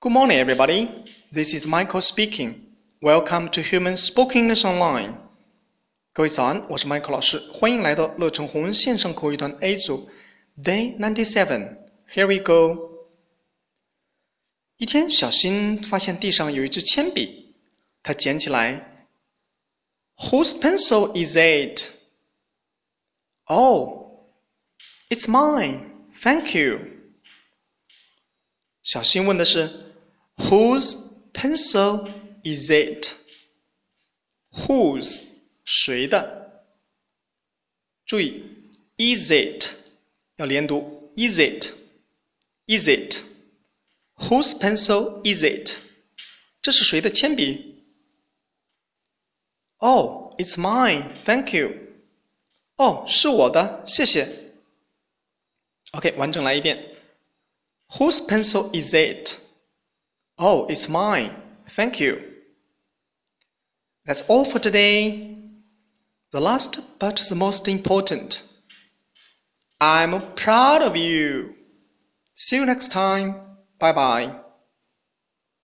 Good morning, everybody. This is Michael speaking. Welcome to Human Spoken English Online. 各位早安，我是 Michael 老师，欢迎来到乐成红线上口语团 A 组 Day Ninety Seven. Here we go. 一天，小新发现地上有一支铅笔，他捡起来。Whose pencil is it? Oh, it's mine. Thank you. 小新问的是。 Whose pencil is it? Whose 谁的？注意，is it 要连读，is it? Is it? Whose pencil is it? 这是谁的铅笔？Oh, it's mine. Thank you. 哦，是我的，谢谢。OK，完整来一遍。Whose pencil is it? Oh, it's mine. Thank you. That's all for today. The last but the most important. I'm proud of you. See you next time. Bye bye.